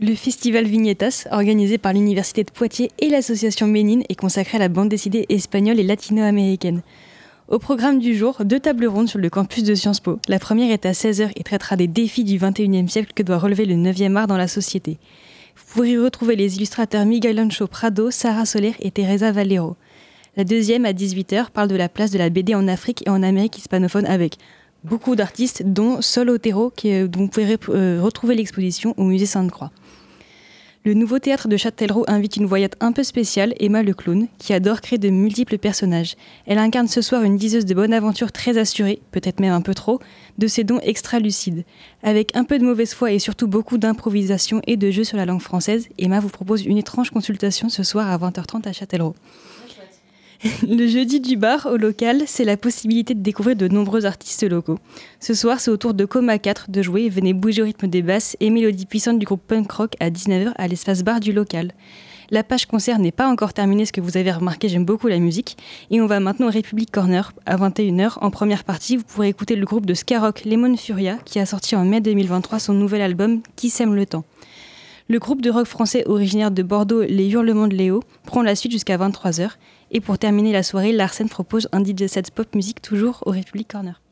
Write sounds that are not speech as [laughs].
Le festival Vignetas, organisé par l'Université de Poitiers et l'association Ménine, est consacré à la bande dessinée espagnole et latino-américaine. Au programme du jour, deux tables rondes sur le campus de Sciences Po. La première est à 16h et traitera des défis du 21e siècle que doit relever le 9e art dans la société. Vous pourrez y retrouver les illustrateurs Miguel Ancho Prado, Sarah Soler et Teresa Valero. La deuxième, à 18h, parle de la place de la BD en Afrique et en Amérique hispanophone avec beaucoup d'artistes, dont Sol Otero, dont vous pouvez euh, retrouver l'exposition au musée Sainte-Croix. Le nouveau théâtre de Châtellerault invite une voyante un peu spéciale, Emma le clown, qui adore créer de multiples personnages. Elle incarne ce soir une diseuse de bonne aventure très assurée, peut-être même un peu trop, de ses dons extra-lucides. Avec un peu de mauvaise foi et surtout beaucoup d'improvisation et de jeu sur la langue française, Emma vous propose une étrange consultation ce soir à 20h30 à Châtellerault. [laughs] Le jeudi du bar au local, c'est la possibilité de découvrir de nombreux artistes locaux. Ce soir, c'est au tour de Coma 4 de jouer Venez bouger au rythme des basses et mélodies puissantes du groupe punk rock à 19h à l'espace bar du local. La page concert n'est pas encore terminée, ce que vous avez remarqué, j'aime beaucoup la musique. Et on va maintenant au Republic Corner à 21h. En première partie, vous pourrez écouter le groupe de Skyrock Lemon Furia qui a sorti en mai 2023 son nouvel album Qui sème le temps. Le groupe de rock français originaire de Bordeaux, Les Hurlements de Léo, prend la suite jusqu'à 23h. Et pour terminer la soirée, Larsen propose un DJ set pop musique toujours au Republic Corner.